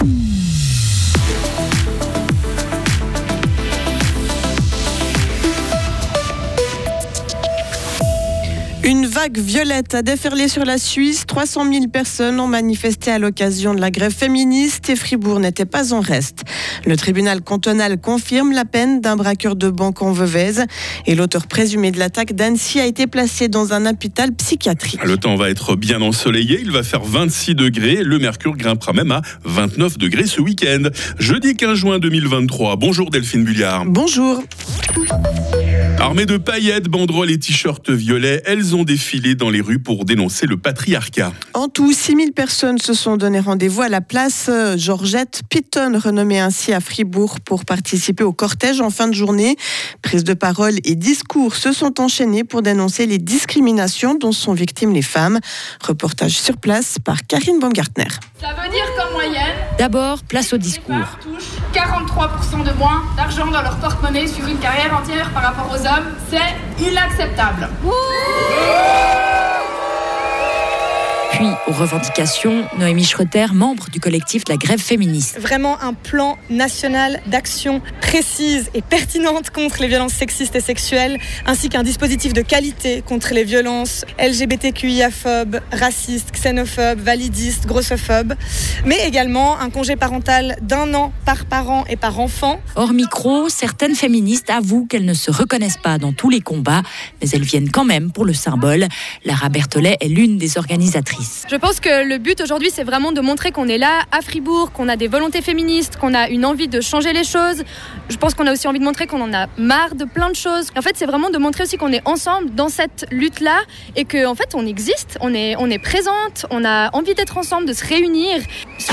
Mm. Une vague violette a déferlé sur la Suisse. 300 000 personnes ont manifesté à l'occasion de la grève féministe et Fribourg n'était pas en reste. Le tribunal cantonal confirme la peine d'un braqueur de banque en Veuvez et l'auteur présumé de l'attaque d'Annecy a été placé dans un hôpital psychiatrique. Le temps va être bien ensoleillé, il va faire 26 degrés, le mercure grimpera même à 29 degrés ce week-end. Jeudi 15 juin 2023. Bonjour Delphine Bulliard. Bonjour. Armées de paillettes, banderoles et t-shirts violets, elles ont défilé dans les rues pour dénoncer le patriarcat. En tout, 6000 personnes se sont donné rendez-vous à la place euh, Georgette Pitton, renommée ainsi à Fribourg, pour participer au cortège en fin de journée. Prise de parole et discours se sont enchaînés pour dénoncer les discriminations dont sont victimes les femmes. Reportage sur place par Karine Baumgartner. Ça veut dire qu'en moyenne, D'abord, place au discours. les femmes touchent 43% de moins d'argent dans leur porte-monnaie sur une carrière entière par rapport aux C'est inacceptable. Puis, aux revendications, Noémie Schroeter, membre du collectif de la grève féministe. vraiment un plan national d'action précise et pertinente contre les violences sexistes et sexuelles, ainsi qu'un dispositif de qualité contre les violences LGBTQIA-phobes, racistes, xénophobes, validistes, grossophobes, mais également un congé parental d'un an par parent et par enfant. Hors micro, certaines féministes avouent qu'elles ne se reconnaissent pas dans tous les combats, mais elles viennent quand même pour le symbole. Lara Berthollet est l'une des organisatrices. Je pense que le but aujourd'hui, c'est vraiment de montrer qu'on est là à Fribourg, qu'on a des volontés féministes, qu'on a une envie de changer les choses. Je pense qu'on a aussi envie de montrer qu'on en a marre de plein de choses. En fait, c'est vraiment de montrer aussi qu'on est ensemble dans cette lutte-là et qu'en en fait, on existe, on est, on est présente, on a envie d'être ensemble, de se réunir.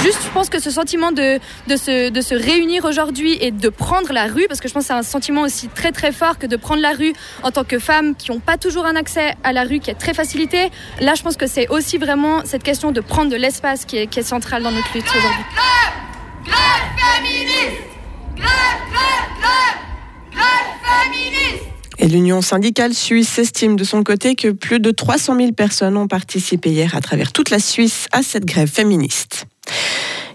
Juste, je pense que ce sentiment de, se, de se réunir aujourd'hui et de prendre la rue, parce que je pense que c'est un sentiment aussi très très fort que de prendre la rue en tant que femme qui n'ont pas toujours un accès à la rue qui est très facilité. Là, je pense que c'est aussi vraiment cette question de prendre de l'espace qui est, centrale dans notre lutte aujourd'hui. Et l'Union syndicale suisse estime de son côté que plus de 300 000 personnes ont participé hier à travers toute la Suisse à cette grève féministe.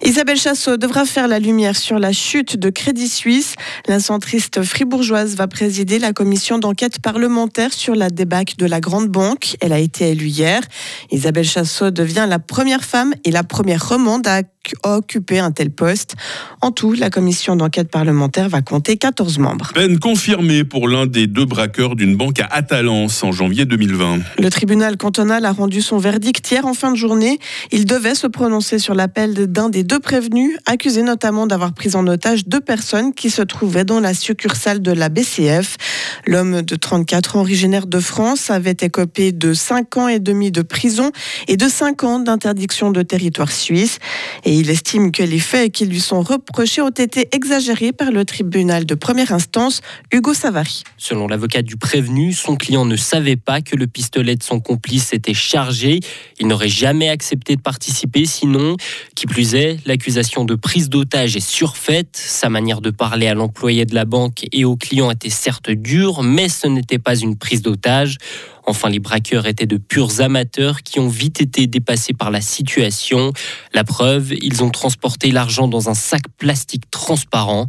Isabelle Chassot devra faire la lumière sur la chute de Crédit Suisse. La centriste fribourgeoise va présider la commission d'enquête parlementaire sur la débâcle de la grande banque. Elle a été élue hier. Isabelle Chassot devient la première femme et la première romande à occuper un tel poste. En tout, la commission d'enquête parlementaire va compter 14 membres. Peine confirmée pour l'un des deux braqueurs d'une banque à Atalance en janvier 2020. Le tribunal cantonal a rendu son verdict hier en fin de journée. Il devait se prononcer sur l'appel d'un des deux prévenus, accusés notamment d'avoir pris en otage deux personnes qui se trouvaient dans la succursale de la BCF. L'homme de 34 ans originaire de France avait écopé de 5 ans et demi de prison et de 5 ans d'interdiction de territoire suisse. Et il estime que les faits qui lui sont reprochés ont été exagérés par le tribunal de première instance, Hugo Savary. Selon l'avocat du prévenu, son client ne savait pas que le pistolet de son complice était chargé. Il n'aurait jamais accepté de participer sinon. Qui plus est, l'accusation de prise d'otage est surfaite. Sa manière de parler à l'employé de la banque et au client était certes dure, mais ce n'était pas une prise d'otage. Enfin, les braqueurs étaient de purs amateurs qui ont vite été dépassés par la situation. La preuve, ils ont transporté l'argent dans un sac plastique transparent.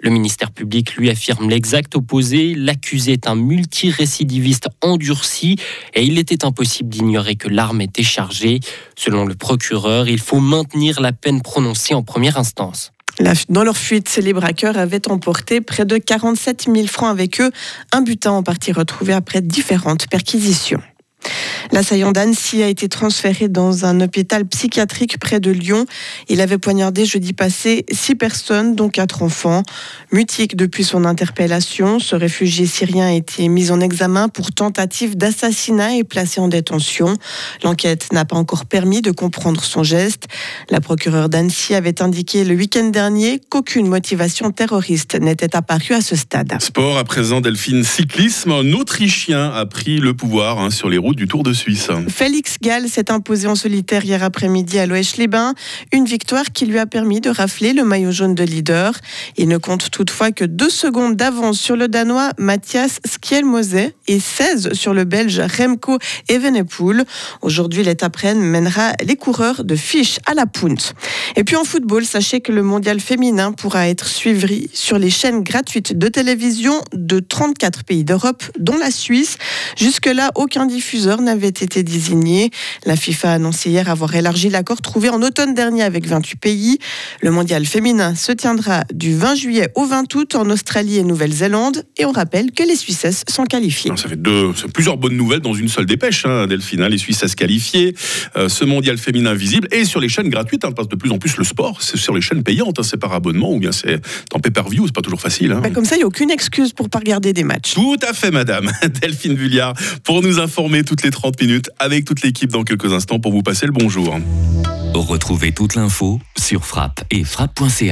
Le ministère public lui affirme l'exact opposé. L'accusé est un multirécidiviste endurci et il était impossible d'ignorer que l'arme était chargée. Selon le procureur, il faut maintenir la peine prononcée en première instance. Dans leur fuite, les braqueurs avaient emporté près de 47 000 francs avec eux, un butin en partie retrouvé après différentes perquisitions. L'assaillant d'Annecy a été transféré dans un hôpital psychiatrique près de Lyon. Il avait poignardé jeudi passé six personnes, dont quatre enfants. Mutique depuis son interpellation, ce réfugié syrien a été mis en examen pour tentative d'assassinat et placé en détention. L'enquête n'a pas encore permis de comprendre son geste. La procureure d'Annecy avait indiqué le week-end dernier qu'aucune motivation terroriste n'était apparue à ce stade. Sport à présent, Delphine, cyclisme. Un Autrichien a pris le pouvoir hein, sur les routes route du Tour de Suisse. Félix Gall s'est imposé en solitaire hier après-midi à Loèche-les-Bains. Une victoire qui lui a permis de rafler le maillot jaune de leader. Il ne compte toutefois que deux secondes d'avance sur le Danois Mathias Skjelmose et 16 sur le Belge Remco Evenepoel. Aujourd'hui, l'étape reine mènera les coureurs de Fiche à la Punt. Et puis en football, sachez que le mondial féminin pourra être suivi sur les chaînes gratuites de télévision de 34 pays d'Europe, dont la Suisse. Jusque-là, aucun diffuseur n'avait été désigné. La FIFA a annoncé hier avoir élargi l'accord trouvé en automne dernier avec 28 pays. Le mondial féminin se tiendra du 20 juillet au 20 août en Australie et Nouvelle-Zélande. Et on rappelle que les Suissesses sont qualifiées. Ça fait deux, plusieurs bonnes nouvelles dans une seule dépêche, hein, Delphine. Hein. Les Suissesses qualifiées, euh, ce mondial féminin visible et sur les chaînes gratuites. Hein, parce de plus en plus le sport, c'est sur les chaînes payantes, hein, c'est par abonnement ou bien c'est en pay-per-view, c'est pas toujours facile. Bah, comme ça, il n'y a aucune excuse pour pas regarder des matchs. Tout à fait, madame. Delphine Vulliard, pour nous informer toutes les 30 minutes avec toute l'équipe dans quelques instants pour vous passer le bonjour. Retrouvez toute l'info sur frappe et frappe.ch.